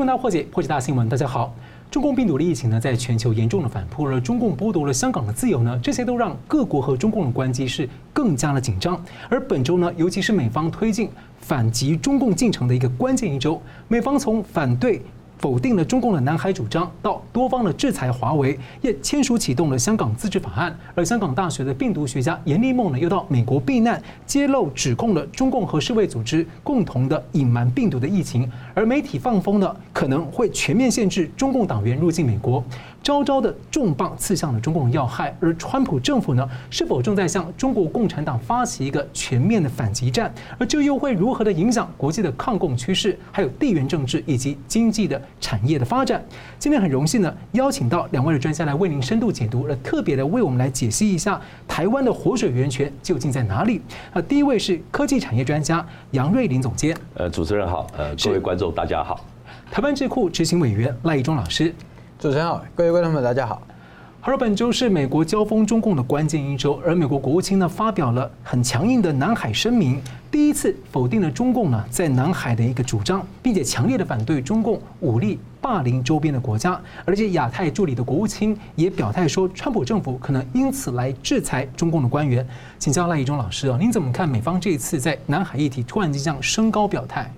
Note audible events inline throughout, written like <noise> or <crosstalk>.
新闻大破解，破解大新闻。大家好，中共病毒的疫情呢，在全球严重的反扑而。中共剥夺了香港的自由呢，这些都让各国和中共的关系是更加的紧张。而本周呢，尤其是美方推进反击中共进程的一个关键一周，美方从反对。否定了中共的南海主张，到多方的制裁华为，也签署启动了香港自治法案。而香港大学的病毒学家严立梦呢，又到美国避难，揭露指控了中共和世卫组织共同的隐瞒病毒的疫情。而媒体放风呢，可能会全面限制中共党员入境美国。招招的重磅刺向了中共要害，而川普政府呢，是否正在向中国共产党发起一个全面的反击战？而这又会如何的影响国际的抗共趋势，还有地缘政治以及经济的产业的发展？今天很荣幸呢，邀请到两位的专家来为您深度解读，而特别的为我们来解析一下台湾的活水源泉究竟在哪里？啊，第一位是科技产业专家杨瑞林总监。呃，主持人好，呃，各位观众大家好。台湾智库执行委员赖义忠老师。主持人好，各位观众们，大家好。而本周是美国交锋中共的关键一周，而美国国务卿呢发表了很强硬的南海声明，第一次否定了中共呢在南海的一个主张，并且强烈的反对中共武力霸凌周边的国家。而且亚太助理的国务卿也表态说，川普政府可能因此来制裁中共的官员。请教赖怡忠老师啊，您怎么看美方这一次在南海议题突然间这样升高表态？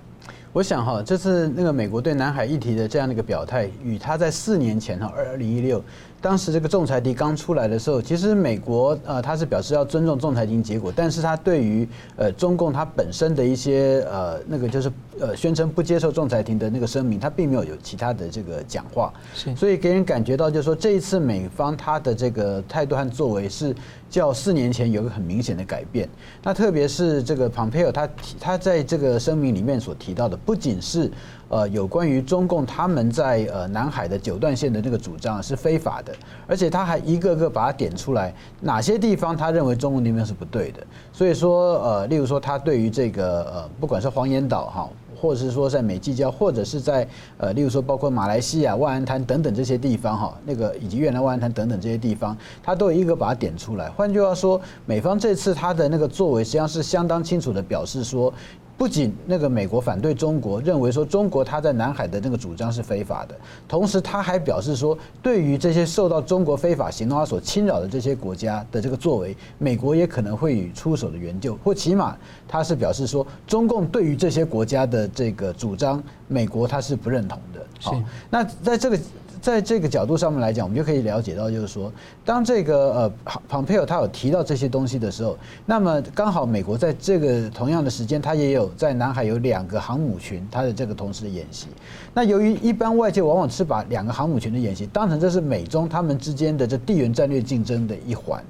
我想哈，这次那个美国对南海议题的这样的一个表态，与他在四年前哈，二零一六。当时这个仲裁庭刚出来的时候，其实美国呃他是表示要尊重仲裁庭结果，但是他对于呃中共他本身的一些呃那个就是呃宣称不接受仲裁庭的那个声明，他并没有有其他的这个讲话，所以给人感觉到就是说这一次美方他的这个态度和作为是较四年前有一个很明显的改变。那特别是这个 Pompeo 他提他在这个声明里面所提到的，不仅是。呃，有关于中共他们在呃南海的九段线的那个主张是非法的，而且他还一个个把它点出来，哪些地方他认为中共那边是不对的。所以说，呃，例如说他对于这个呃，不管是黄岩岛哈，或者是说在美济礁，或者是在呃，例如说包括马来西亚万安滩等等这些地方哈，那个以及越南万安滩等等这些地方，他都有一个把它点出来。换句话说，美方这次他的那个作为实际上是相当清楚的表示说。不仅那个美国反对中国，认为说中国他在南海的那个主张是非法的，同时他还表示说，对于这些受到中国非法行动所侵扰的这些国家的这个作为，美国也可能会予出手的援救，或起码他是表示说，中共对于这些国家的这个主张，美国他是不认同的。好，那在这个。在这个角度上面来讲，我们就可以了解到，就是说，当这个呃庞佩尔他有提到这些东西的时候，那么刚好美国在这个同样的时间，他也有在南海有两个航母群，他的这个同时的演习。那由于一般外界往往是把两个航母群的演习当成这是美中他们之间的这地缘战略竞争的一环。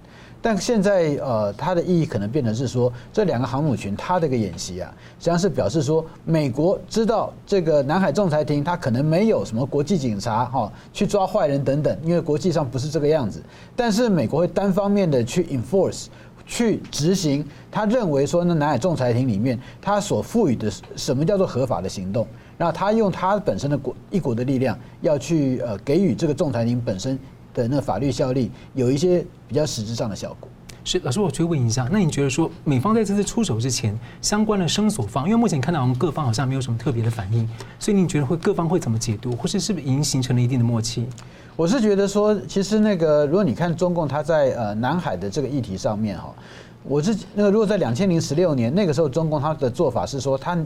但现在，呃，它的意义可能变成是说，这两个航母群它的一个演习啊，实际上是表示说，美国知道这个南海仲裁庭它可能没有什么国际警察哈去抓坏人等等，因为国际上不是这个样子。但是美国会单方面的去 enforce 去执行，他认为说，那南海仲裁庭里面他所赋予的什么叫做合法的行动，然后他用他本身的国一国的力量要去呃给予这个仲裁庭本身。的那个法律效力有一些比较实质上的效果。是老师，我追问一下，那你觉得说美方在这次出手之前，相关的声索方，因为目前看到我们各方好像没有什么特别的反应，所以你觉得会各方会怎么解读，或是是不是已经形成了一定的默契？我是觉得说，其实那个如果你看中共他在呃南海的这个议题上面哈，我是那个如果在两千零十六年那个时候，中共他的做法是说他。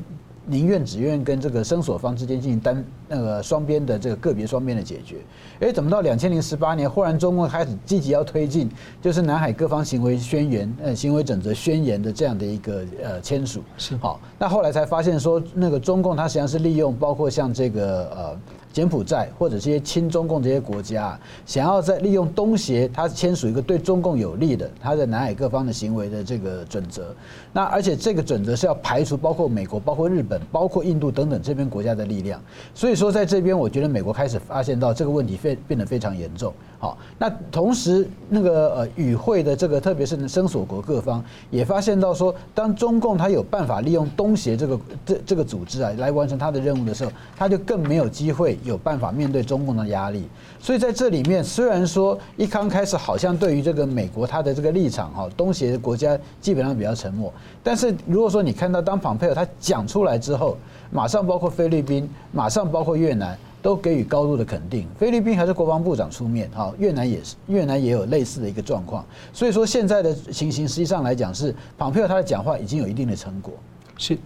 宁愿只愿跟这个生索方之间进行单那个双边的这个个别双边的解决，哎，怎么到两千零十八年，忽然中共开始积极要推进，就是南海各方行为宣言呃行为准则宣言的这样的一个呃签署是好，那后来才发现说那个中共它实际上是利用包括像这个呃。柬埔寨或者这些亲中共这些国家，想要在利用东协，他签署一个对中共有利的，他在南海各方的行为的这个准则。那而且这个准则是要排除包括美国、包括日本、包括印度等等这边国家的力量。所以说，在这边，我觉得美国开始发现到这个问题非变得非常严重。好，那同时那个呃与会的这个，特别是声索国各方也发现到说，当中共他有办法利用东协这个这这个组织啊来完成他的任务的时候，他就更没有机会。有办法面对中共的压力。所以在这里面，虽然说一刚开始好像对于这个美国它的这个立场哈，东协的国家基本上比较沉默，但是如果说你看到当庞佩奥他讲出来之后，马上包括菲律宾，马上包括越南。都给予高度的肯定，菲律宾还是国防部长出面，好，越南也是，越南也有类似的一个状况，所以说现在的情形实际上来讲是，庞佩奥他的讲话已经有一定的成果，是。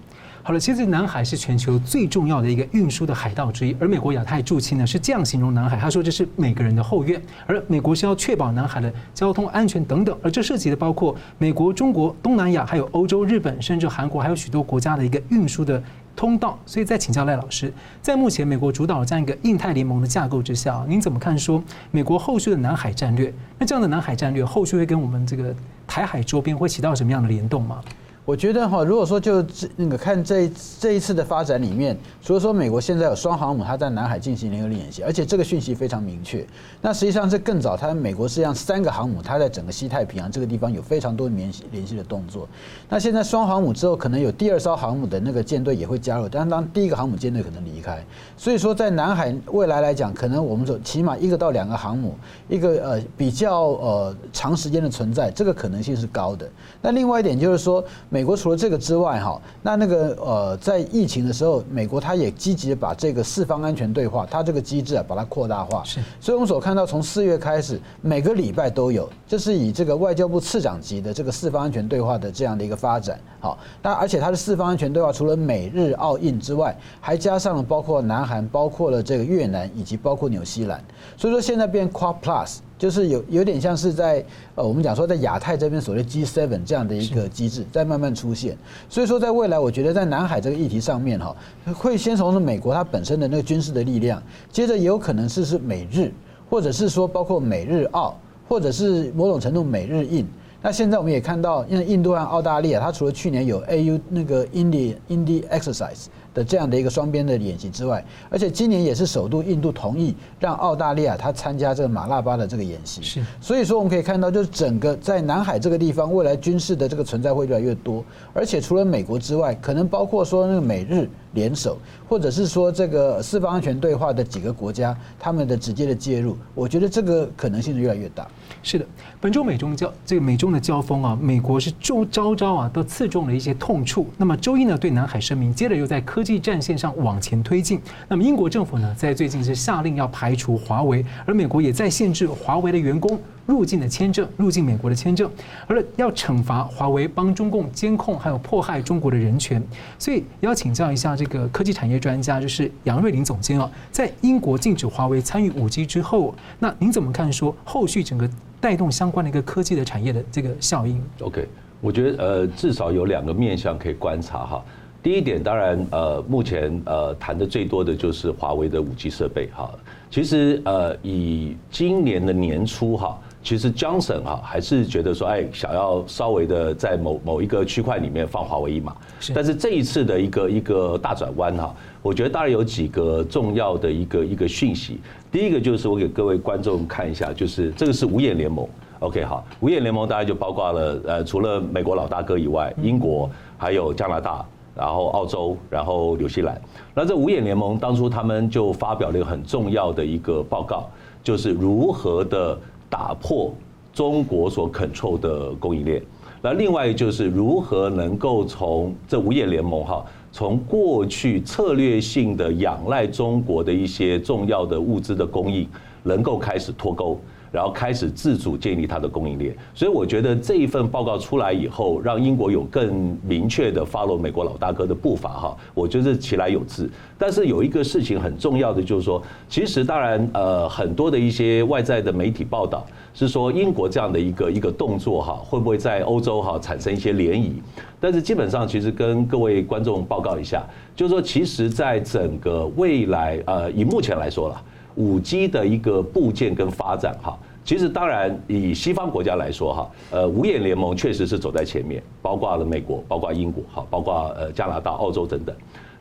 好了，其实南海是全球最重要的一个运输的海道之一，而美国亚太驻青呢是这样形容南海，他说这是每个人的后院，而美国是要确保南海的交通安全等等，而这涉及的包括美国、中国、东南亚，还有欧洲、日本，甚至韩国，还有许多国家的一个运输的通道。所以再请教赖老师，在目前美国主导这样一个印太联盟的架构之下，您怎么看说美国后续的南海战略？那这样的南海战略后续会跟我们这个台海周边会起到什么样的联动吗？我觉得哈，如果说就这那个看这这一次的发展里面，除了说美国现在有双航母，它在南海进行联合演习，而且这个讯息非常明确。那实际上这更早，它美国实际上三个航母，它在整个西太平洋这个地方有非常多联系联系的动作。那现在双航母之后，可能有第二艘航母的那个舰队也会加入，但当第一个航母舰队可能离开，所以说在南海未来来讲，可能我们说起码一个到两个航母，一个呃比较呃长时间的存在，这个可能性是高的。那另外一点就是说。美国除了这个之外，哈，那那个呃，在疫情的时候，美国它也积极的把这个四方安全对话，它这个机制啊，把它扩大化。是，所以我们所看到，从四月开始，每个礼拜都有，这是以这个外交部次长级的这个四方安全对话的这样的一个发展。好，那而且它的四方安全对话，除了美日澳印之外，还加上了包括南韩、包括了这个越南以及包括纽西兰。所以说现在变 Quad Plus。就是有有点像是在呃，我们讲说在亚太这边所谓 G7 这样的一个机制在慢慢出现，所以说在未来，我觉得在南海这个议题上面哈，会先从是美国它本身的那个军事的力量，接着也有可能是是美日，或者是说包括美日澳，或者是某种程度美日印。那现在我们也看到，因为印度和澳大利亚，它除了去年有 AU 那个 Indy Indy Exercise。的这样的一个双边的演习之外，而且今年也是首度印度同意让澳大利亚他参加这个马拉巴的这个演习，是，所以说我们可以看到，就是整个在南海这个地方，未来军事的这个存在会越来越多，而且除了美国之外，可能包括说那个美日联手，或者是说这个四方安全对话的几个国家，他们的直接的介入，我觉得这个可能性是越来越大。是的，本周美中交这个美中的交锋啊，美国是周招招啊都刺中了一些痛处。那么周一呢，对南海声明，接着又在科技战线上往前推进。那么英国政府呢，在最近是下令要排除华为，而美国也在限制华为的员工入境的签证，入境美国的签证，而要惩罚华为帮中共监控还有迫害中国的人权。所以要请教一下这个科技产业专家，就是杨瑞林总监啊，在英国禁止华为参与五 G 之后，那您怎么看说后续整个？带动相关的一个科技的产业的这个效应。OK，我觉得呃至少有两个面向可以观察哈。第一点，当然呃目前呃谈的最多的就是华为的五 G 设备哈。其实呃以今年的年初哈。其实 Johnson 哈还是觉得说，哎，想要稍微的在某某一个区块里面放华为一马。但是这一次的一个一个大转弯哈，我觉得当然有几个重要的一个一个讯息。第一个就是我给各位观众看一下，就是这个是五眼联盟。OK 好，五眼联盟大概就包括了呃，除了美国老大哥以外，英国还有加拿大，然后澳洲，然后纽西兰。那这五眼联盟当初他们就发表了一个很重要的一个报告，就是如何的。打破中国所 control 的供应链，那另外就是如何能够从这五眼联盟哈，从过去策略性的仰赖中国的一些重要的物资的供应，能够开始脱钩。然后开始自主建立它的供应链，所以我觉得这一份报告出来以后，让英国有更明确的 follow 美国老大哥的步伐哈，我觉得其来有自。但是有一个事情很重要的就是说，其实当然呃很多的一些外在的媒体报道是说英国这样的一个一个动作哈，会不会在欧洲哈产生一些涟漪？但是基本上其实跟各位观众报告一下，就是说其实在整个未来呃以目前来说了。五 G 的一个部件跟发展哈，其实当然以西方国家来说哈，呃五眼联盟确实是走在前面，包括了美国，包括英国哈，包括呃加拿大、澳洲等等。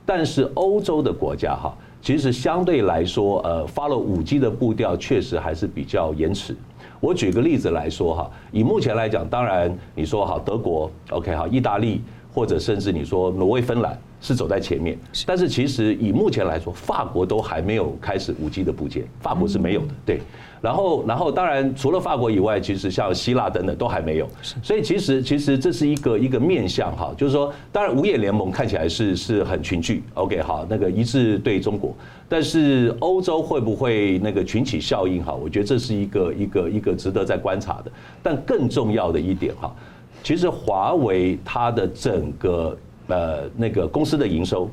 但是欧洲的国家哈，其实相对来说呃发了五 G 的步调确实还是比较延迟。我举个例子来说哈，以目前来讲，当然你说好德国 OK 好，意大利或者甚至你说挪威、芬兰。是走在前面，但是其实以目前来说，法国都还没有开始五 G 的部件，法国是没有的，对。然后，然后当然除了法国以外，其实像希腊等等都还没有。所以其实其实这是一个一个面向哈，就是说，当然五眼联盟看起来是是很群聚，OK 好，那个一致对中国，但是欧洲会不会那个群起效应哈？我觉得这是一个一个一个值得在观察的。但更重要的一点哈，其实华为它的整个。呃，那个公司的营收，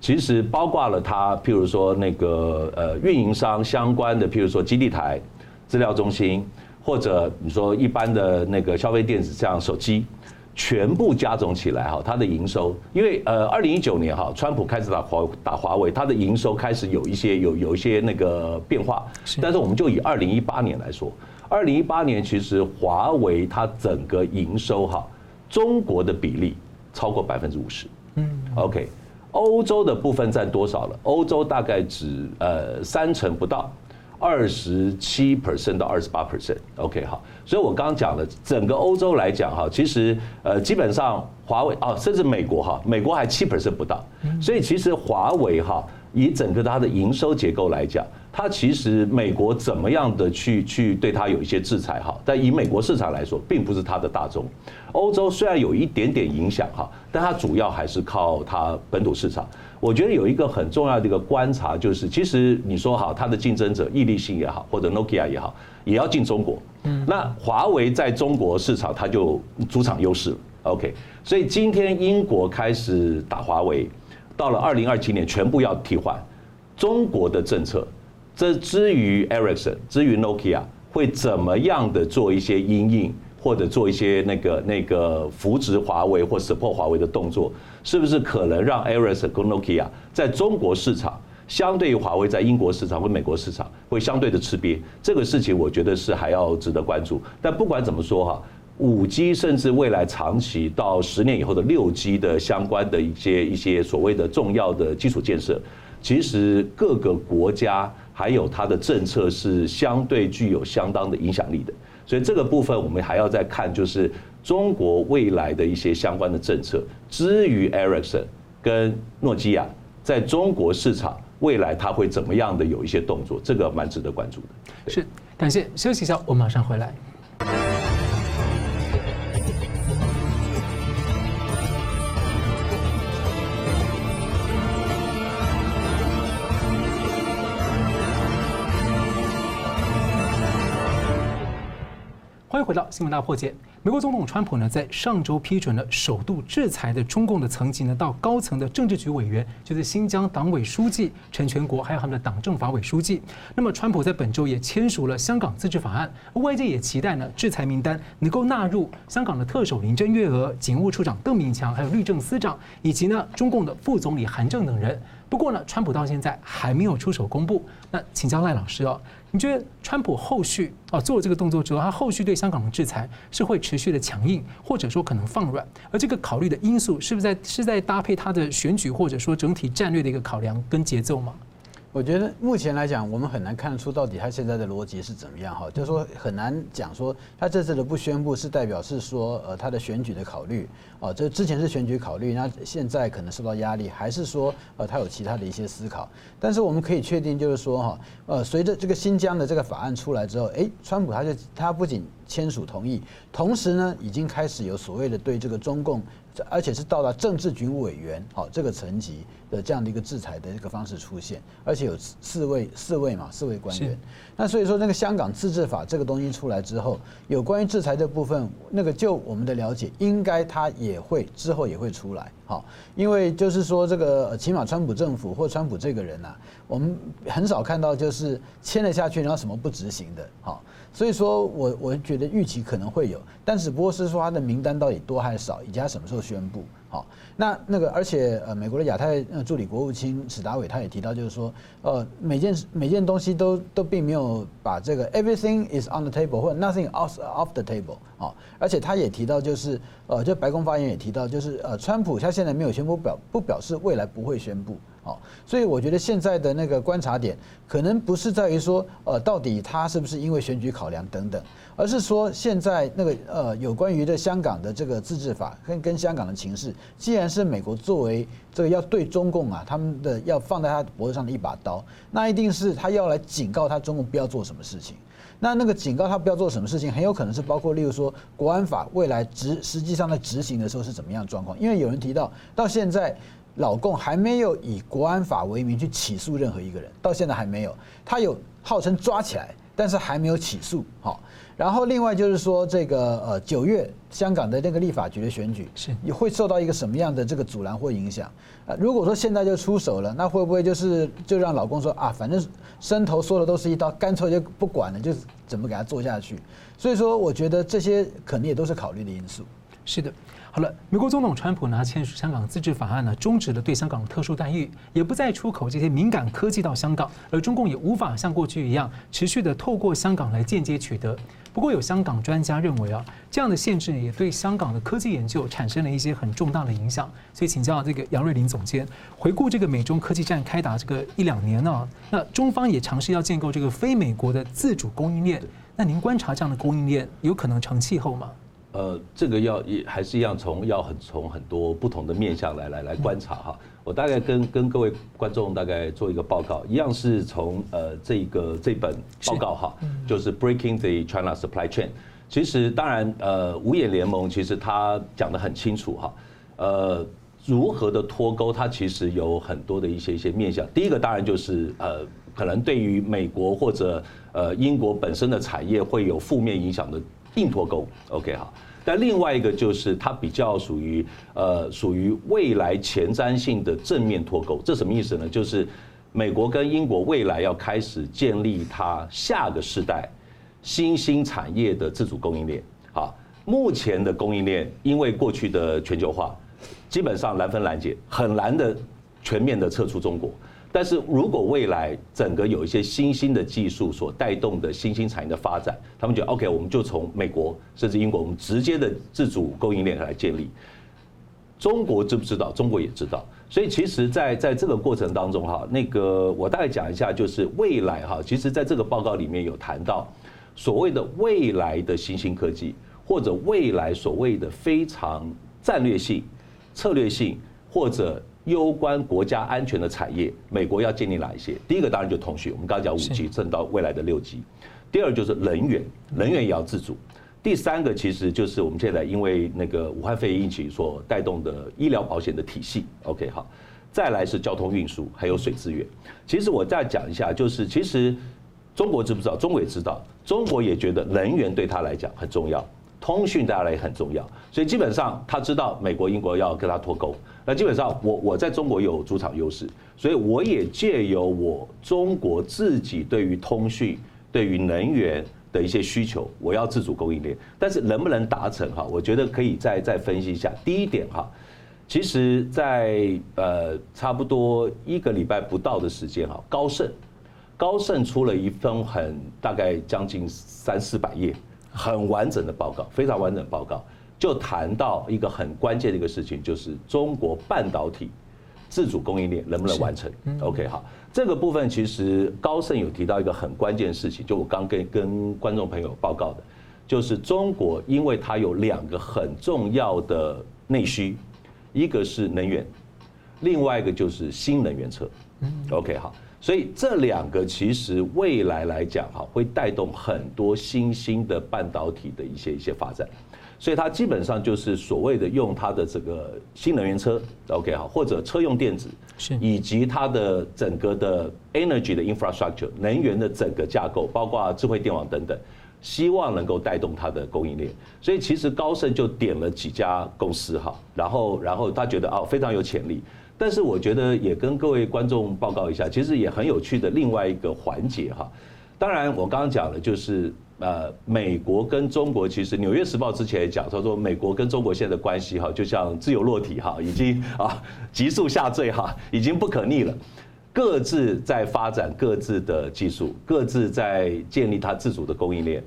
其实包括了它，譬如说那个呃运营商相关的，譬如说基地台、资料中心，或者你说一般的那个消费电子，像手机，全部加总起来哈，它的营收，因为呃二零一九年哈，川普开始打华打华为，它的营收开始有一些有有一些那个变化，但是我们就以二零一八年来说，二零一八年其实华为它整个营收哈，中国的比例。超过百分之五十，嗯，OK，欧洲的部分占多少了？欧洲大概只呃三成不到，二十七 percent 到二十八 percent，OK，好，所以我刚刚讲了，整个欧洲来讲哈，其实呃基本上华为啊，甚至美国哈，美国还七 percent 不到，所以其实华为哈，以整个它的营收结构来讲。它其实美国怎么样的去去对它有一些制裁哈，但以美国市场来说，并不是它的大宗。欧洲虽然有一点点影响哈，但它主要还是靠它本土市场。我觉得有一个很重要的一个观察就是，其实你说哈它的竞争者，易利性也好，或者 Nokia 也好，也要进中国。嗯，那华为在中国市场它就主场优势了。OK，所以今天英国开始打华为，到了二零二七年全部要替换，中国的政策。这至于 Ericsson，至于 Nokia 会怎么样的做一些阴应，或者做一些那个那个扶植华为或 support 华为的动作，是不是可能让 Ericsson 跟 Nokia 在中国市场，相对于华为在英国市场或美国市场会相对的吃瘪？这个事情我觉得是还要值得关注。但不管怎么说哈，五 G 甚至未来长期到十年以后的六 G 的相关的一些一些所谓的重要的基础建设，其实各个国家。还有它的政策是相对具有相当的影响力的，所以这个部分我们还要再看，就是中国未来的一些相关的政策。至于 Ericsson 跟诺基亚在中国市场未来它会怎么样的有一些动作，这个蛮值得关注的。是，感谢，休息一下，我马上回来。回到新闻大破解。美国总统川普呢，在上周批准了首度制裁的中共的层级呢，到高层的政治局委员，就是新疆党委书记陈全国，还有他们的党政法委书记。那么，川普在本周也签署了香港自治法案，外界也期待呢，制裁名单能够纳入香港的特首林郑月娥、警务处长邓炳强，还有律政司长，以及呢，中共的副总理韩正等人。不过呢，川普到现在还没有出手公布。那请教赖老师哦，你觉得川普后续啊做了这个动作之后，他后续对香港的制裁是会持续的强硬，或者说可能放软？而这个考虑的因素是不是在是在搭配他的选举，或者说整体战略的一个考量跟节奏吗？我觉得目前来讲，我们很难看出到底他现在的逻辑是怎么样哈，就是说很难讲说他这次的不宣布是代表是说呃他的选举的考虑哦，这之前是选举考虑，那现在可能受到压力，还是说呃他有其他的一些思考？但是我们可以确定就是说哈，呃随着这个新疆的这个法案出来之后，哎，川普他就他不仅签署同意，同时呢已经开始有所谓的对这个中共。而且是到达政治局委员好这个层级的这样的一个制裁的一个方式出现，而且有四位四位嘛四位官员。那所以说那个香港自治法这个东西出来之后，有关于制裁的部分，那个就我们的了解，应该它也会之后也会出来。好，因为就是说这个起码川普政府或川普这个人呐、啊，我们很少看到就是签了下去然后什么不执行的。好。所以说我我觉得预期可能会有，但只不过是说他的名单到底多还是少，以及他什么时候宣布。好，那那个而且呃，美国的亚太助理国务卿史达伟他也提到，就是说呃，每件每件东西都都并没有把这个 everything is on the table 或者 nothing off off the table 啊，而且他也提到，就是呃，就白宫发言也提到，就是呃，川普他现在没有宣布表不表示未来不会宣布。哦，所以我觉得现在的那个观察点，可能不是在于说，呃，到底他是不是因为选举考量等等，而是说现在那个呃，有关于的香港的这个自治法跟跟香港的情势，既然是美国作为这个要对中共啊，他们的要放在他脖子上的一把刀，那一定是他要来警告他中共不要做什么事情。那那个警告他不要做什么事情，很有可能是包括例如说国安法未来执实际上在执行的时候是怎么样状况，因为有人提到到现在。老共还没有以国安法为名去起诉任何一个人，到现在还没有。他有号称抓起来，但是还没有起诉。好，然后另外就是说，这个呃九月香港的那个立法局的选举是也会受到一个什么样的这个阻拦或影响？啊，如果说现在就出手了，那会不会就是就让老共说啊，反正伸头说的都是一刀，干脆就不管了，就怎么给他做下去？所以说，我觉得这些肯定也都是考虑的因素。是的。好了，美国总统川普呢签署香港自治法案呢，终止了对香港的特殊待遇，也不再出口这些敏感科技到香港，而中共也无法像过去一样持续的透过香港来间接取得。不过有香港专家认为啊，这样的限制也对香港的科技研究产生了一些很重大的影响。所以请教这个杨瑞临总监，回顾这个美中科技战开打这个一两年呢，那中方也尝试要建构这个非美国的自主供应链，那您观察这样的供应链有可能成气候吗？呃，这个要也还是一样，从要很从很多不同的面向来来来观察哈。我大概跟跟各位观众大概做一个报告，一样是从呃这个这本报告哈，就是 Breaking the China Supply Chain。其实当然呃五眼联盟其实他讲得很清楚哈，呃如何的脱钩，它其实有很多的一些一些面向。第一个当然就是呃可能对于美国或者呃英国本身的产业会有负面影响的。硬脱钩，OK 哈，但另外一个就是它比较属于呃属于未来前瞻性的正面脱钩，这什么意思呢？就是美国跟英国未来要开始建立它下个世代新兴产业的自主供应链。好，目前的供应链因为过去的全球化，基本上难分难解，很难的全面的撤出中国。但是如果未来整个有一些新兴的技术所带动的新兴产业的发展，他们觉得 OK，我们就从美国甚至英国，我们直接的自主供应链来建立。中国知不知道？中国也知道。所以其实，在在这个过程当中哈，那个我大概讲一下，就是未来哈，其实在这个报告里面有谈到所谓的未来的新兴科技，或者未来所谓的非常战略性、策略性或者。攸关国家安全的产业，美国要建立哪一些？第一个当然就通讯，我们刚刚讲五 G，甚到未来的六 G。第二就是能源，能源也要自主。第三个其实就是我们现在因为那个武汉肺炎疫情所带动的医疗保险的体系。OK，好，再来是交通运输，还有水资源。其实我再讲一下，就是其实中国知不知道？中国也知道，中国也觉得能源对他来讲很重要。通讯对他来也很重要，所以基本上他知道美国、英国要跟他脱钩。那基本上我我在中国有主场优势，所以我也借由我中国自己对于通讯、对于能源的一些需求，我要自主供应链。但是能不能达成哈？我觉得可以再再分析一下。第一点哈，其实在呃差不多一个礼拜不到的时间哈，高盛高盛出了一份很大概将近三四百页。很完整的报告，非常完整的报告，就谈到一个很关键的一个事情，就是中国半导体自主供应链能不能完成？OK，好，这个部分其实高盛有提到一个很关键的事情，就我刚跟跟观众朋友报告的，就是中国因为它有两个很重要的内需，一个是能源，另外一个就是新能源车。OK，好。所以这两个其实未来来讲哈，会带动很多新兴的半导体的一些一些发展，所以它基本上就是所谓的用它的这个新能源车，OK 哈，或者车用电子，是以及它的整个的 energy 的 infrastructure 能源的整个架构，包括智慧电网等等，希望能够带动它的供应链。所以其实高盛就点了几家公司哈，然后然后他觉得哦非常有潜力。但是我觉得也跟各位观众报告一下，其实也很有趣的另外一个环节哈。当然我刚刚讲了就是呃，美国跟中国其实《纽约时报》之前也讲，他说美国跟中国现在的关系哈，就像自由落体哈，已经啊急速下坠哈，<laughs> 已经不可逆了。各自在发展各自的技术，各自在建立它自主的供应链。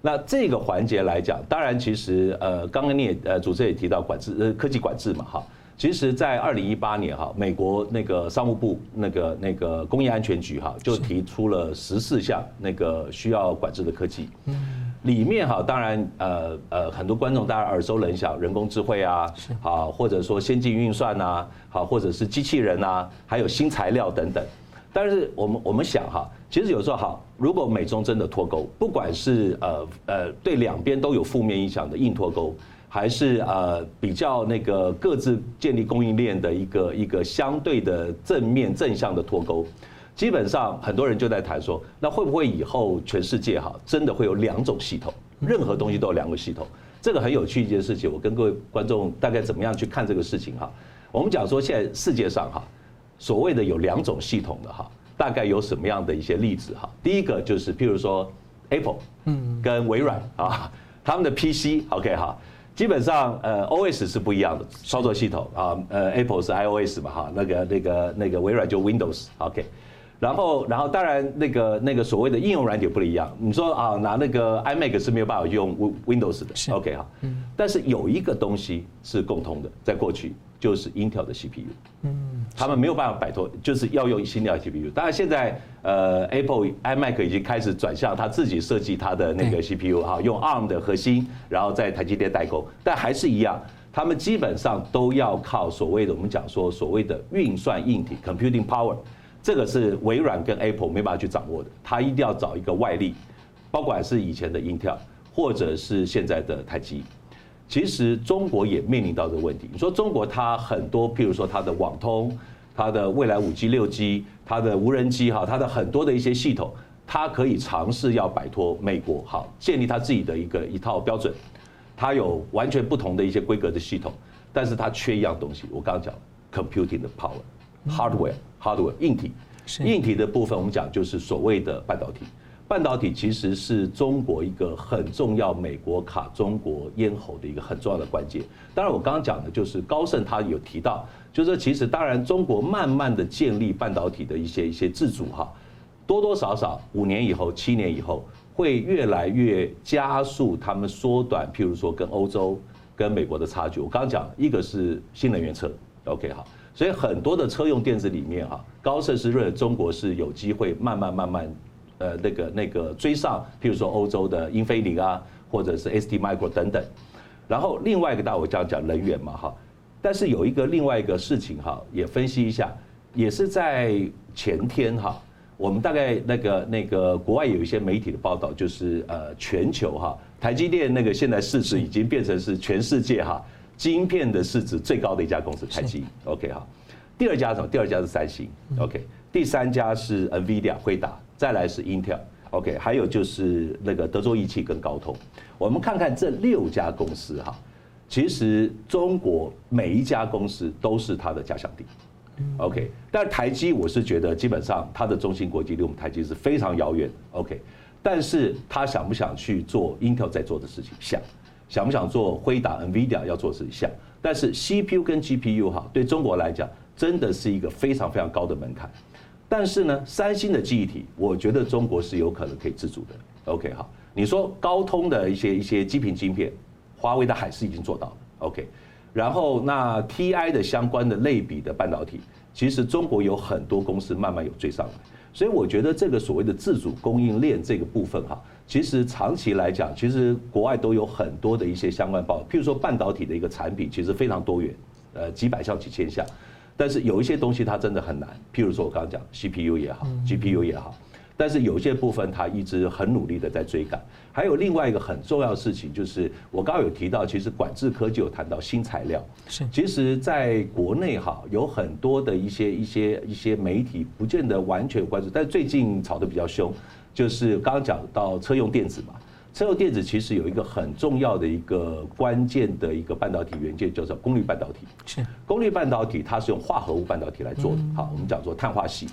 那这个环节来讲，当然其实呃，刚刚你也呃主持人也提到管制呃科技管制嘛哈。其实，在二零一八年哈，美国那个商务部那个那个工业安全局哈，就提出了十四项那个需要管制的科技。嗯，里面哈，当然呃呃，很多观众大家耳熟能详，人工智慧啊，好，或者说先进运算呐，好，或者是机器人啊，还有新材料等等。但是我们我们想哈，其实有时候哈，如果美中真的脱钩，不管是呃呃对两边都有负面影响的硬脱钩。还是呃比较那个各自建立供应链的一个一个相对的正面正向的脱钩，基本上很多人就在谈说，那会不会以后全世界哈真的会有两种系统，任何东西都有两个系统？这个很有趣一件事情，我跟各位观众大概怎么样去看这个事情哈？我们讲说现在世界上哈所谓的有两种系统的哈，大概有什么样的一些例子哈？第一个就是譬如说 Apple 嗯跟微软啊他们的 PC OK 哈。基本上，呃，OS 是不一样的操作系统啊，呃，Apple 是 iOS 嘛，哈，那个、那个、那个微软就 Windows，OK，然后，然后当然那个那个所谓的应用软体不一样。你说啊，拿那个 iMac 是没有办法用 Windows 的，OK 哈，但是有一个东西是共通的，在过去。就是 Intel 的 CPU，嗯，他们没有办法摆脱，就是要用新的 CPU。当然现在呃，Apple iMac 已经开始转向他自己设计他的那个 CPU 哈，用 ARM 的核心，然后在台积电代工，但还是一样，他们基本上都要靠所谓的我们讲说所谓的运算硬体 （computing power），这个是微软跟 Apple 没办法去掌握的，他一定要找一个外力，不管是以前的 Intel，或者是现在的台积。其实中国也面临到这个问题。你说中国它很多，譬如说它的网通、它的未来五 G、六 G、它的无人机哈，它的很多的一些系统，它可以尝试要摆脱美国，好建立它自己的一个一套标准。它有完全不同的一些规格的系统，但是它缺一样东西。我刚刚讲 computing 的 power，hardware，hardware 硬体，硬体的部分我们讲就是所谓的半导体。半导体其实是中国一个很重要，美国卡中国咽喉的一个很重要的关键。当然，我刚刚讲的就是高盛他有提到，就是其实当然中国慢慢的建立半导体的一些一些自主哈，多多少少五年以后、七年以后会越来越加速他们缩短，譬如说跟欧洲、跟美国的差距。我刚刚讲一个是新能源车，OK 哈，所以很多的车用电子里面哈，高盛是认为中国是有机会慢慢慢慢。呃，那个那个追上，譬如说欧洲的英飞凌啊，或者是 ST Micro 等等。然后另外一个，大家我这样讲能源嘛哈，但是有一个另外一个事情哈，也分析一下，也是在前天哈，我们大概那个那个国外有一些媒体的报道，就是呃全球哈，台积电那个现在市值已经变成是全世界哈晶片的市值最高的一家公司，台积，OK 哈。第二家是什么？第二家是三星，OK。第三家是 NVIDIA 辉达。再来是 Intel，OK，还有就是那个德州仪器跟高通。我们看看这六家公司哈，其实中国每一家公司都是它的假想敌，OK。但台积我是觉得基本上它的中芯国际离我们台积是非常遥远，OK。但是他想不想去做 Intel 在做的事情？想，想不想做辉达、NVIDIA 要做的事情？想。但是 CPU 跟 GPU 哈，对中国来讲真的是一个非常非常高的门槛。但是呢，三星的记忆体，我觉得中国是有可能可以自主的。OK，好，你说高通的一些一些基频晶片，华为的海思已经做到了。OK，然后那 TI 的相关的类比的半导体，其实中国有很多公司慢慢有追上来。所以我觉得这个所谓的自主供应链这个部分哈，其实长期来讲，其实国外都有很多的一些相关报道，譬如说半导体的一个产品其实非常多元，呃，几百项几千项。但是有一些东西它真的很难，譬如说我刚刚讲 CPU 也好，GPU 也好，但是有些部分它一直很努力的在追赶。还有另外一个很重要的事情就是，我刚刚有提到，其实管制科技有谈到新材料。是，其实在国内哈有很多的一些一些一些媒体不见得完全关注，但最近炒得比较凶，就是刚刚讲到车用电子嘛。车用电子其实有一个很重要的一个关键的一个半导体元件，叫做功率半导体。是功率半导体，它是用化合物半导体来做的。好，我们讲说碳化矽，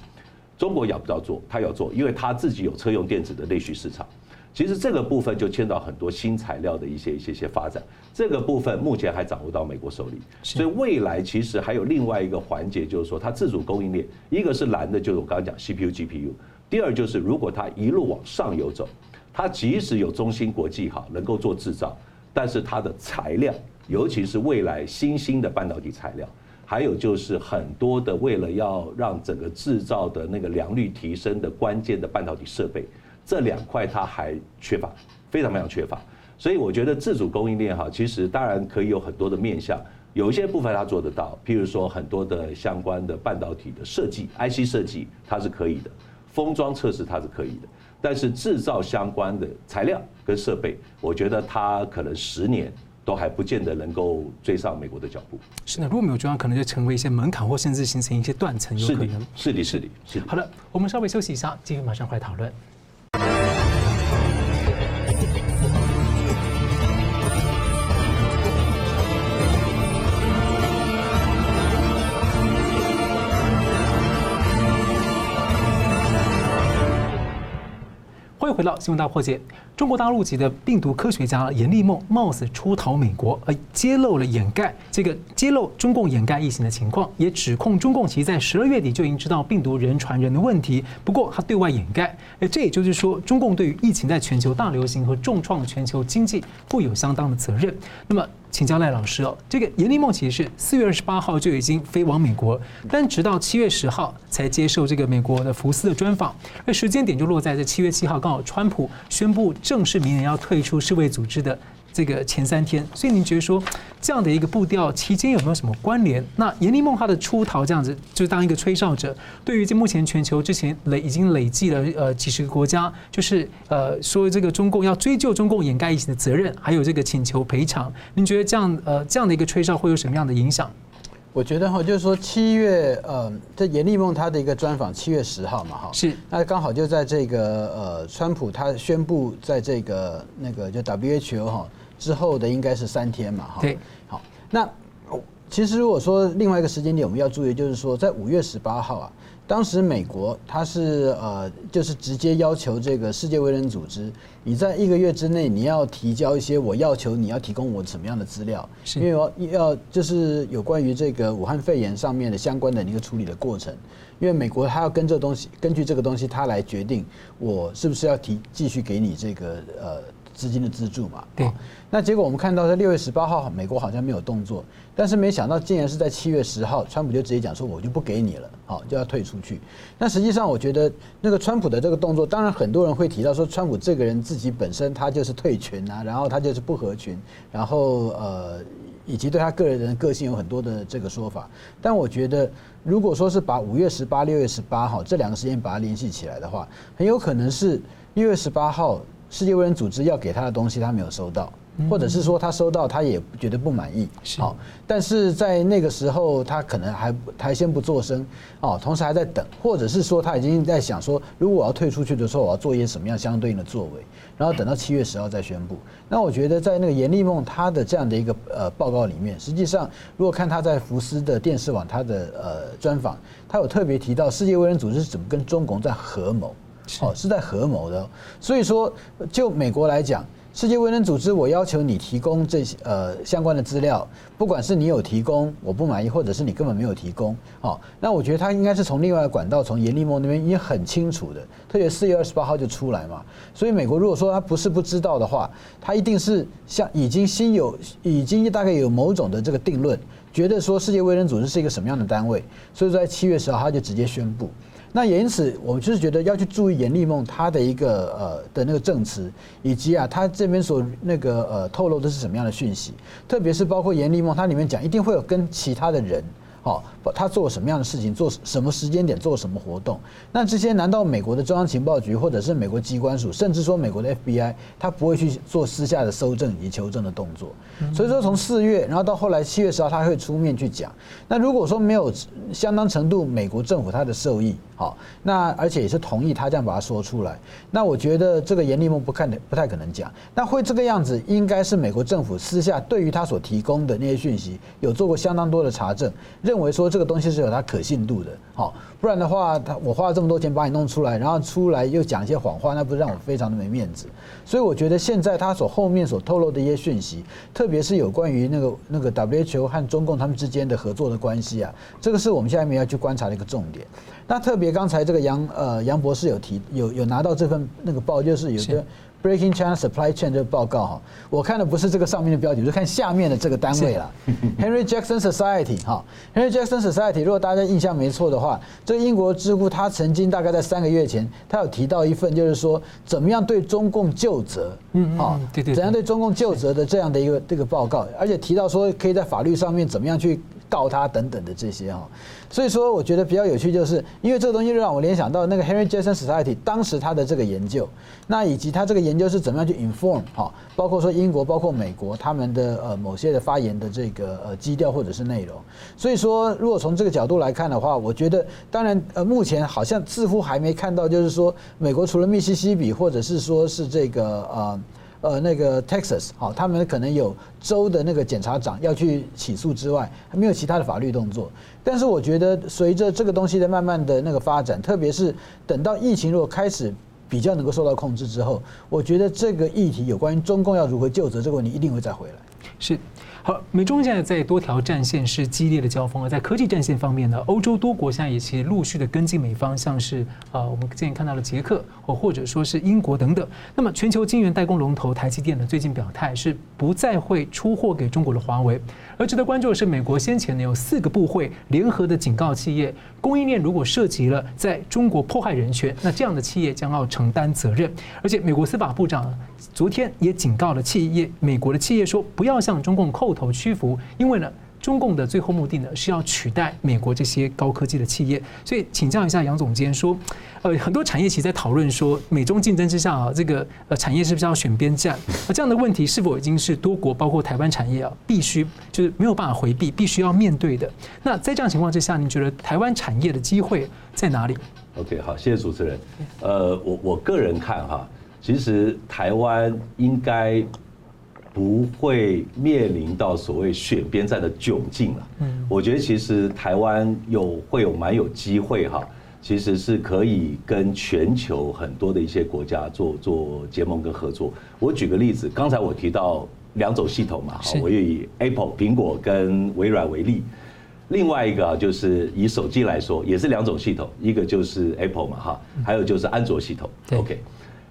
中国要不要做？它要做，因为它自己有车用电子的内需市场。其实这个部分就牵到很多新材料的一些一些些发展。这个部分目前还掌握到美国手里，所以未来其实还有另外一个环节，就是说它自主供应链，一个是蓝的，就是我刚刚讲 CPU、GPU；第二就是如果它一路往上游走。它即使有中芯国际哈能够做制造，但是它的材料，尤其是未来新兴的半导体材料，还有就是很多的为了要让整个制造的那个良率提升的关键的半导体设备，这两块它还缺乏，非常非常缺乏。所以我觉得自主供应链哈，其实当然可以有很多的面向，有一些部分它做得到，譬如说很多的相关的半导体的设计，IC 设计它是可以的，封装测试它是可以的，但是制造相关的材料跟设备，我觉得它可能十年。都还不见得能够追上美国的脚步。是的，如果没有追上，可能就成为一些门槛，或甚至形成一些断层，有可能。是的，是的，是的。好的，我们稍微休息一下，继续马上回来讨论。回到新闻大破解。中国大陆籍的病毒科学家严立梦冒死出逃美国，而揭露了掩盖这个揭露中共掩盖疫情的情况，也指控中共其实在十二月底就已经知道病毒人传人的问题，不过他对外掩盖。而这也就是说，中共对于疫情在全球大流行和重创全球经济负有相当的责任。那么，请教赖老师哦，这个严立梦其实是四月二十八号就已经飞往美国，但直到七月十号才接受这个美国的福斯的专访，而时间点就落在这七月七号，刚好川普宣布正式明年要退出世卫组织的。这个前三天，所以您觉得说这样的一个步调期间有没有什么关联？那严立梦他的出逃这样子，就当一个吹哨者，对于这目前全球之前累已经累计了呃几十个国家，就是呃说这个中共要追究中共掩盖疫情的责任，还有这个请求赔偿，您觉得这样呃这样的一个吹哨会有什么样的影响？我觉得哈，就是说七月呃，这严立梦他的一个专访，七月十号嘛哈，是那刚好就在这个呃川普他宣布在这个那个就 WHO 哈。之后的应该是三天嘛，哈。对，好，那其实如果说另外一个时间点我们要注意，就是说在五月十八号啊，当时美国它是呃，就是直接要求这个世界卫生组织，你在一个月之内你要提交一些我要求你要提供我什么样的资料，因为我要就是有关于这个武汉肺炎上面的相关的一个处理的过程，因为美国它要跟这东西，根据这个东西它来决定我是不是要提继续给你这个呃。资金的资助嘛，对。那结果我们看到在六月十八号，美国好像没有动作，但是没想到竟然是在七月十号，川普就直接讲说我就不给你了，好就要退出去。那实际上我觉得那个川普的这个动作，当然很多人会提到说川普这个人自己本身他就是退群啊，然后他就是不合群，然后呃以及对他个人的个性有很多的这个说法。但我觉得如果说是把五月十八、六月十八号这两个时间把它联系起来的话，很有可能是六月十八号。世界卫生组织要给他的东西，他没有收到，或者是说他收到，他也觉得不满意。好，但是在那个时候，他可能还还先不做声，哦，同时还在等，或者是说他已经在想说，如果我要退出去的时候，我要做一些什么样相对应的作为，然后等到七月十号再宣布。那我觉得在那个严立梦他的这样的一个呃报告里面，实际上如果看他在福斯的电视网他的呃专访，他有特别提到世界卫生组织是怎么跟中共在合谋。哦，是在合谋的，所以说，就美国来讲，世界卫生组织，我要求你提供这些呃相关的资料，不管是你有提供我不满意，或者是你根本没有提供，哦，那我觉得他应该是从另外管道，从严立梦那边已经很清楚的，特别四月二十八号就出来嘛，所以美国如果说他不是不知道的话，他一定是像已经心有已经大概有某种的这个定论，觉得说世界卫生组织是一个什么样的单位，所以在七月十号他就直接宣布。那也因此，我们就是觉得要去注意严立梦他的一个呃的那个证词，以及啊他这边所那个呃透露的是什么样的讯息，特别是包括严立梦他里面讲一定会有跟其他的人。好，他做什么样的事情，做什么时间点做什么活动？那这些难道美国的中央情报局，或者是美国机关署，甚至说美国的 FBI，他不会去做私下的搜证以及求证的动作？所以说，从四月，然后到后来七月十号，他会出面去讲。那如果说没有相当程度美国政府他的受益，好，那而且也是同意他这样把它说出来，那我觉得这个严立梦不看的不太可能讲。那会这个样子，应该是美国政府私下对于他所提供的那些讯息，有做过相当多的查证，认。认为说这个东西是有它可信度的，好，不然的话，他我花了这么多钱把你弄出来，然后出来又讲一些谎话，那不是让我非常的没面子。所以我觉得现在他所后面所透露的一些讯息，特别是有关于那个那个 WHO 和中共他们之间的合作的关系啊，这个是我们下面要去观察的一个重点。那特别刚才这个杨呃杨博士有提有有拿到这份那个报，就是有个。Breaking China Supply Chain 这个报告哈，我看的不是这个上面的标题，我就看下面的这个单位了。<laughs> Henry Jackson Society 哈，Henry Jackson Society，如果大家印象没错的话，这个英国智库他曾经大概在三个月前，他有提到一份，就是说怎么样对中共就责，嗯，好，对对，怎样对中共就责的这样的一个这个报告，而且提到说可以在法律上面怎么样去。告他等等的这些哈，所以说我觉得比较有趣，就是因为这个东西让我联想到那个 Henry Jackson Society 当时他的这个研究，那以及他这个研究是怎么样去 inform 哈，包括说英国、包括美国他们的呃某些的发言的这个呃基调或者是内容。所以说，如果从这个角度来看的话，我觉得当然呃目前好像似乎还没看到，就是说美国除了密西西比或者是说是这个呃。呃，那个 Texas 好，他们可能有州的那个检察长要去起诉之外，还没有其他的法律动作。但是我觉得，随着这个东西的慢慢的那个发展，特别是等到疫情如果开始比较能够受到控制之后，我觉得这个议题有关于中共要如何救责这个问题，一定会再回来。是。好，美中现在在多条战线是激烈的交锋，而在科技战线方面呢，欧洲多国现在也其实陆续的跟进美方，像是啊，我们之前看到了捷克，或或者说是英国等等。那么全球晶圆代工龙头台积电呢，最近表态是不再会出货给中国的华为。而值得关注的是，美国先前呢有四个部会联合的警告企业，供应链如果涉及了在中国迫害人权，那这样的企业将要承担责任。而且美国司法部长昨天也警告了企业，美国的企业说不要向中共叩头屈服，因为呢，中共的最后目的呢是要取代美国这些高科技的企业。所以请教一下杨总监说，呃，很多产业其实在讨论说，美中竞争之下啊，这个呃产业是不是要选边站？那这样的问题是否已经是多国包括台湾产业啊，必须就是没有办法回避，必须要面对的？那在这样情况之下，您觉得台湾产业的机会在哪里？OK，好，谢谢主持人。呃，我我个人看哈，其实台湾应该。不会面临到所谓选边站的窘境了。嗯，我觉得其实台湾有会有蛮有机会哈，其实是可以跟全球很多的一些国家做做结盟跟合作。我举个例子，刚才我提到两种系统嘛，我以 Apple 苹果跟微软为例，另外一个啊就是以手机来说，也是两种系统，一个就是 Apple 嘛哈，还有就是安卓系统。OK，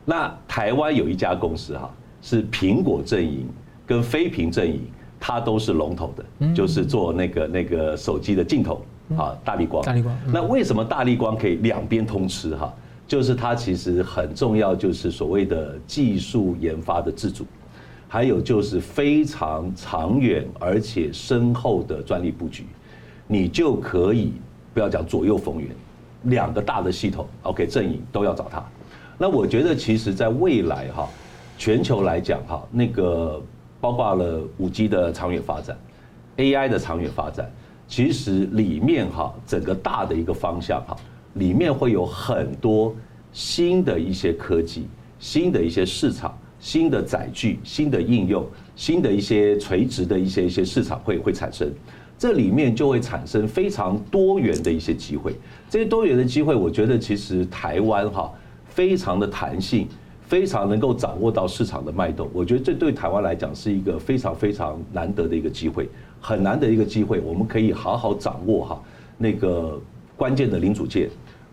那台湾有一家公司哈。是苹果阵营跟非苹阵营，它都是龙头的，就是做那个那个手机的镜头啊，大力光。大力光。那为什么大力光可以两边通吃哈？就是它其实很重要，就是所谓的技术研发的自主，还有就是非常长远而且深厚的专利布局，你就可以不要讲左右逢源，两个大的系统 OK 阵营都要找它。那我觉得其实在未来哈。全球来讲，哈，那个包括了五 G 的长远发展，AI 的长远发展，其实里面哈，整个大的一个方向哈，里面会有很多新的一些科技、新的一些市场、新的载具、新的应用、新的一些垂直的一些一些市场会会产生，这里面就会产生非常多元的一些机会。这些多元的机会，我觉得其实台湾哈，非常的弹性。非常能够掌握到市场的脉动，我觉得这对台湾来讲是一个非常非常难得的一个机会，很难得一个机会，我们可以好好掌握哈那个关键的零组件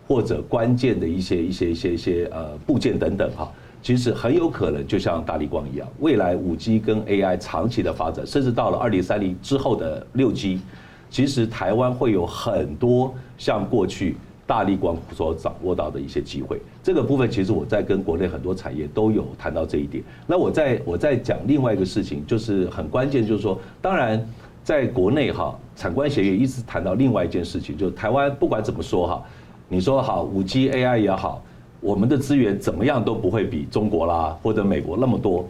或者关键的一些一些一些一些呃部件等等哈，其实很有可能就像大立光一样，未来五 G 跟 AI 长期的发展，甚至到了二零三零之后的六 G，其实台湾会有很多像过去。大力光所掌握到的一些机会，这个部分其实我在跟国内很多产业都有谈到这一点。那我在我在讲另外一个事情，就是很关键，就是说，当然在国内哈，产官学也一直谈到另外一件事情，就是台湾不管怎么说哈，你说好五 G AI 也好，我们的资源怎么样都不会比中国啦或者美国那么多，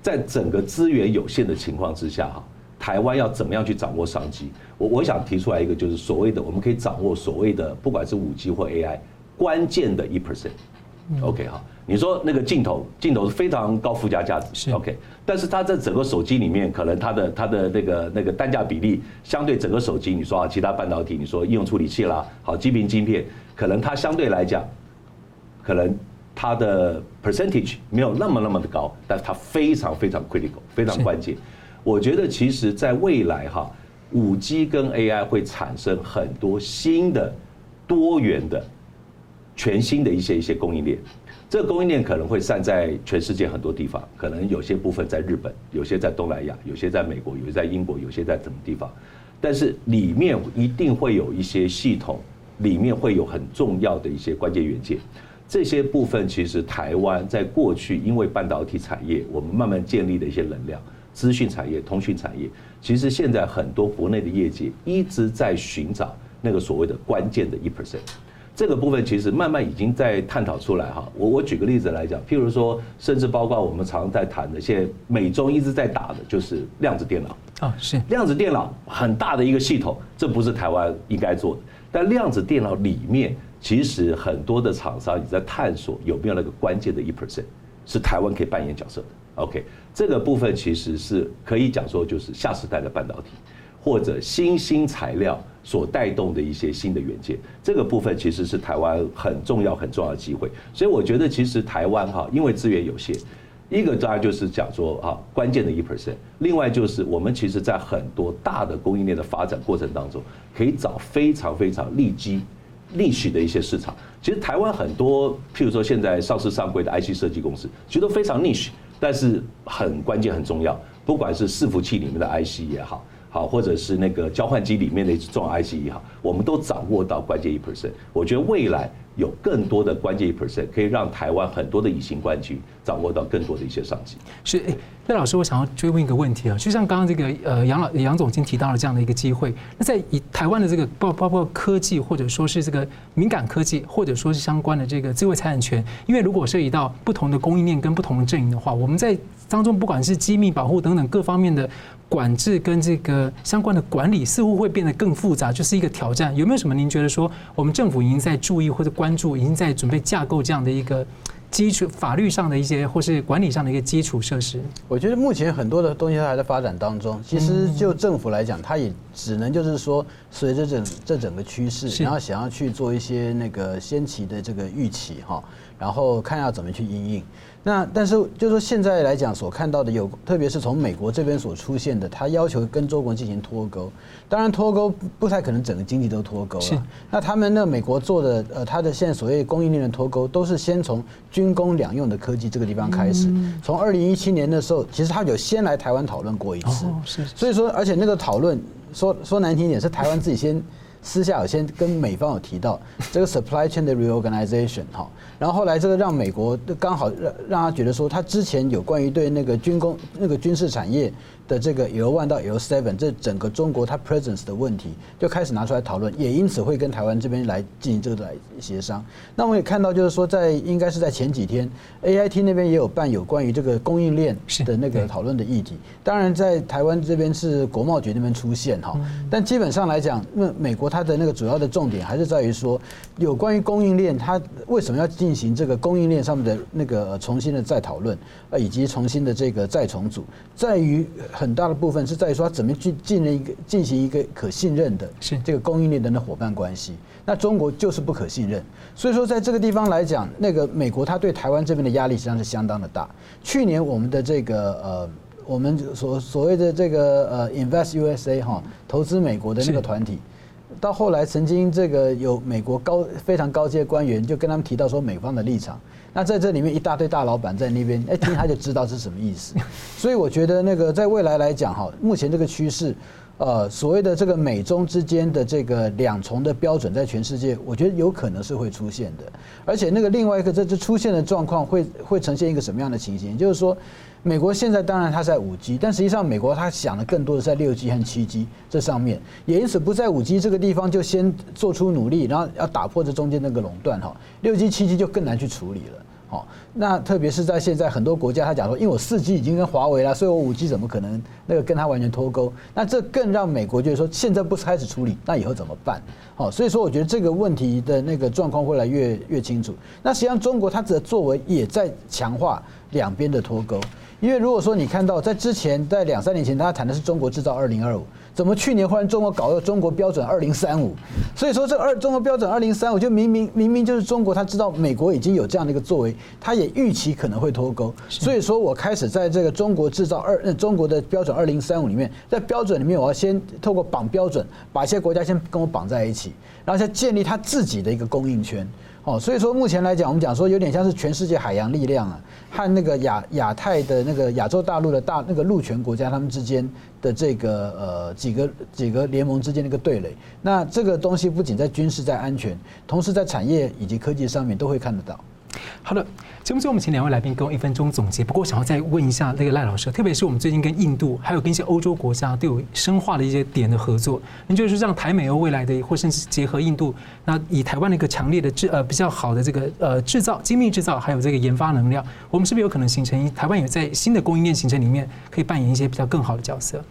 在整个资源有限的情况之下哈。台湾要怎么样去掌握商机？我我想提出来一个，就是所谓的我们可以掌握所谓的不管是五 G 或 AI 关键的一 percent。OK 哈，你说那个镜头，镜头是非常高附加价值，OK，但是它在整个手机里面，可能它的它的那个那个单价比例，相对整个手机，你说啊，其他半导体，你说应用处理器啦，好，基频晶片，可能它相对来讲，可能它的 percentage 没有那么那么的高，但是它非常非常 critical，非常关键。我觉得其实，在未来哈，五 G 跟 AI 会产生很多新的、多元的全新的一些一些供应链。这个供应链可能会散在全世界很多地方，可能有些部分在日本，有些在东南亚，有些在美国，有些在英国，有些在什么地方。但是里面一定会有一些系统，里面会有很重要的一些关键元件。这些部分其实台湾在过去因为半导体产业，我们慢慢建立的一些能量，资讯产业、通讯产业，其实现在很多国内的业界一直在寻找那个所谓的关键的一 percent。这个部分其实慢慢已经在探讨出来哈。我我举个例子来讲，譬如说，甚至包括我们常常在谈的，现在美中一直在打的就是量子电脑啊，是量子电脑很大的一个系统，这不是台湾应该做的。但量子电脑里面，其实很多的厂商也在探索有没有那个关键的一 percent，是台湾可以扮演角色的。OK，这个部分其实是可以讲说，就是下时代的半导体。或者新兴材料所带动的一些新的元件，这个部分其实是台湾很重要很重要的机会。所以我觉得，其实台湾哈，因为资源有限，一个当然就是讲说啊，关键的一 percent，另外就是我们其实在很多大的供应链的发展过程当中，可以找非常非常利基、利息的一些市场。其实台湾很多，譬如说现在上市上柜的 IC 设计公司，其实都非常利需但是很关键很重要，不管是伺服器里面的 IC 也好。好，或者是那个交换机里面的重要 IC 也好，我们都掌握到关键一 percent。我觉得未来有更多的关键一 percent，可以让台湾很多的隐形冠军掌握到更多的一些商机。是，哎，赖老师，我想要追问一个问题啊，就像刚刚这个呃杨老杨总已经提到了这样的一个机会，那在以台湾的这个包包括科技，或者说是这个敏感科技，或者说是相关的这个智慧财产权，因为如果涉及到不同的供应链跟不同的阵营的话，我们在当中不管是机密保护等等各方面的。管制跟这个相关的管理似乎会变得更复杂，就是一个挑战。有没有什么您觉得说，我们政府已经在注意或者关注，已经在准备架构这样的一个基础法律上的一些或是管理上的一个基础设施？我觉得目前很多的东西它还在发展当中。其实就政府来讲，它也只能就是说，随着整这整个趋势，然后想要去做一些那个先期的这个预期哈，然后看要怎么去应应。那但是就是说现在来讲所看到的有，特别是从美国这边所出现的，他要求跟中国进行脱钩。当然脱钩不太可能整个经济都脱钩了。那他们那美国做的呃，他的现在所谓供应链的脱钩，都是先从军工两用的科技这个地方开始。从二零一七年的时候，其实他有先来台湾讨论过一次。所以说，而且那个讨论说说难听一点，是台湾自己先。私下有先跟美方有提到 <laughs> 这个 supply chain 的 reorganization 哈，然后后来这个让美国刚好让让他觉得说，他之前有关于对那个军工那个军事产业。的这个 L one 到 L seven 这整个中国它 presence 的问题就开始拿出来讨论，也因此会跟台湾这边来进行这个来协商。那我们也看到，就是说在应该是在前几天，AIT 那边也有办有关于这个供应链的那个讨论的议题。当然，在台湾这边是国贸局那边出现哈，但基本上来讲，那美国它的那个主要的重点还是在于说，有关于供应链，它为什么要进行这个供应链上面的那个重新的再讨论，呃，以及重新的这个再重组，在于。很大的部分是在于说，怎么去进行一个进行一个可信任的这个供应链的那伙伴关系。那中国就是不可信任，所以说在这个地方来讲，那个美国它对台湾这边的压力实际上是相当的大。去年我们的这个呃，我们所所谓的这个呃 Invest USA 哈，投资美国的那个团体，到后来曾经这个有美国高非常高阶官员就跟他们提到说，美方的立场。那在这里面一大堆大老板在那边，哎，听他就知道是什么意思。<laughs> 所以我觉得那个在未来来讲哈，目前这个趋势，呃，所谓的这个美中之间的这个两重的标准，在全世界，我觉得有可能是会出现的。而且那个另外一个这这出现的状况会会呈现一个什么样的情形？就是说。美国现在当然它在五 G，但实际上美国它想的更多的在六 G 和七 G 这上面，也因此不在五 G 这个地方就先做出努力，然后要打破这中间那个垄断哈，六 G 七 G 就更难去处理了。好，那特别是在现在很多国家，他讲说，因为我四 G 已经跟华为了，所以我五 G 怎么可能那个跟它完全脱钩？那这更让美国就是说，现在不开始处理，那以后怎么办？好，所以说我觉得这个问题的那个状况会来越越清楚。那实际上中国它的作为也在强化两边的脱钩。因为如果说你看到在之前，在两三年前，大家谈的是中国制造二零二五，怎么去年忽然中国搞了中国标准二零三五？所以说这二中国标准二零三五，就明明明明就是中国，他知道美国已经有这样的一个作为，他也预期可能会脱钩，所以说我开始在这个中国制造二，中国的标准二零三五里面，在标准里面，我要先透过绑标准，把一些国家先跟我绑在一起，然后再建立他自己的一个供应圈。哦，所以说目前来讲，我们讲说有点像是全世界海洋力量啊，和那个亚亚太的那个亚洲大陆的大那个陆权国家他们之间的这个呃几个几个联盟之间的一个对垒。那这个东西不仅在军事、在安全，同时在产业以及科技上面都会看得到。好的，节目最后我们请两位来宾给我一分钟总结。不过，我想要再问一下那个赖老师，特别是我们最近跟印度，还有跟一些欧洲国家都有深化的一些点的合作。您觉得说，这样台美欧未来的，或甚至结合印度，那以台湾的一个强烈的制呃比较好的这个呃制造、精密制造，还有这个研发能量，我们是不是有可能形成台湾也在新的供应链形成里面，可以扮演一些比较更好的角色？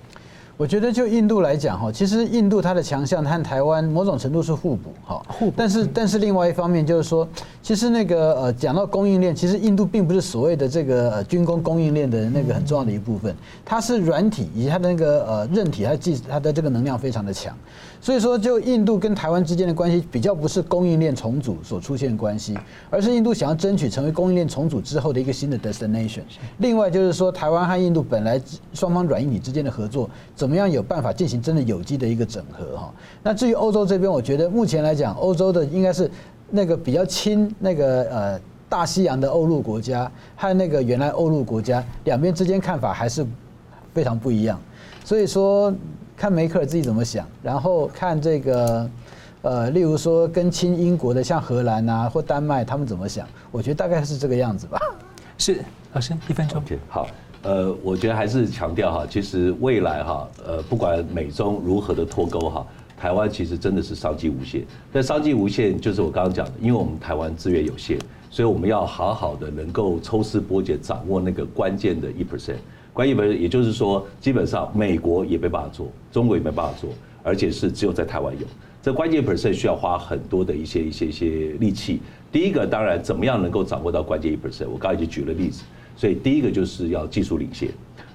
我觉得就印度来讲哈，其实印度它的强项和台湾某种程度是互补哈，互补。但是但是另外一方面就是说，其实那个呃讲到供应链，其实印度并不是所谓的这个呃军工供应链的那个很重要的一部分，它是软体以及它的那个呃韧体，它技它的这个能量非常的强。所以说，就印度跟台湾之间的关系比较不是供应链重组所出现的关系，而是印度想要争取成为供应链重组之后的一个新的 destination。另外就是说，台湾和印度本来双方软硬体之间的合作，怎么样有办法进行真的有机的一个整合哈？那至于欧洲这边，我觉得目前来讲，欧洲的应该是那个比较亲那个呃大西洋的欧陆国家和那个原来欧陆国家两边之间看法还是非常不一样，所以说。看梅克尔自己怎么想，然后看这个，呃，例如说跟亲英国的像荷兰啊或丹麦，他们怎么想？我觉得大概是这个样子吧。是，老师一分钟。Okay, 好，呃，我觉得还是强调哈，其实未来哈，呃，不管美中如何的脱钩哈，台湾其实真的是商机无限。但商机无限就是我刚刚讲的，因为我们台湾资源有限，所以我们要好好的能够抽丝剥茧，掌握那个关键的一 percent。关键本也就是说，基本上美国也没办法做，中国也没办法做，而且是只有在台湾有。这关键 percent 需要花很多的一些一些一些力气。第一个当然怎么样能够掌握到关键一 percent，我刚才已经举了例子。所以第一个就是要技术领先。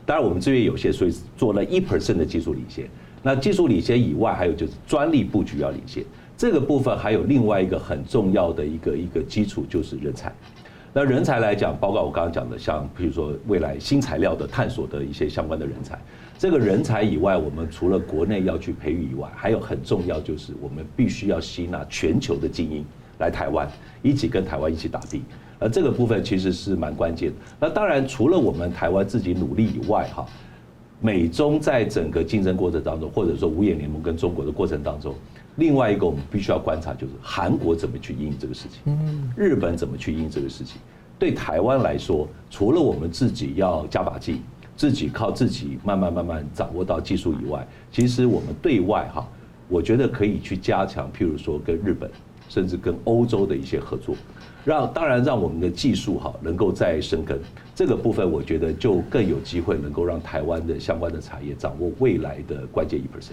当然我们资源有限，所以做了一 percent 的技术领先。那技术领先以外，还有就是专利布局要领先。这个部分还有另外一个很重要的一个一个基础就是人才。那人才来讲，包括我刚刚讲的，像比如说未来新材料的探索的一些相关的人才。这个人才以外，我们除了国内要去培育以外，还有很重要就是我们必须要吸纳全球的精英来台湾，一起跟台湾一起打地。而这个部分其实是蛮关键的。那当然，除了我们台湾自己努力以外，哈，美中在整个竞争过程当中，或者说五眼联盟跟中国的过程当中。另外一个我们必须要观察，就是韩国怎么去因应这个事情，日本怎么去因应这个事情。对台湾来说，除了我们自己要加把劲，自己靠自己慢慢慢慢掌握到技术以外，其实我们对外哈，我觉得可以去加强，譬如说跟日本，甚至跟欧洲的一些合作，让当然让我们的技术哈能够再生根。这个部分我觉得就更有机会能够让台湾的相关的产业掌握未来的关键一 percent。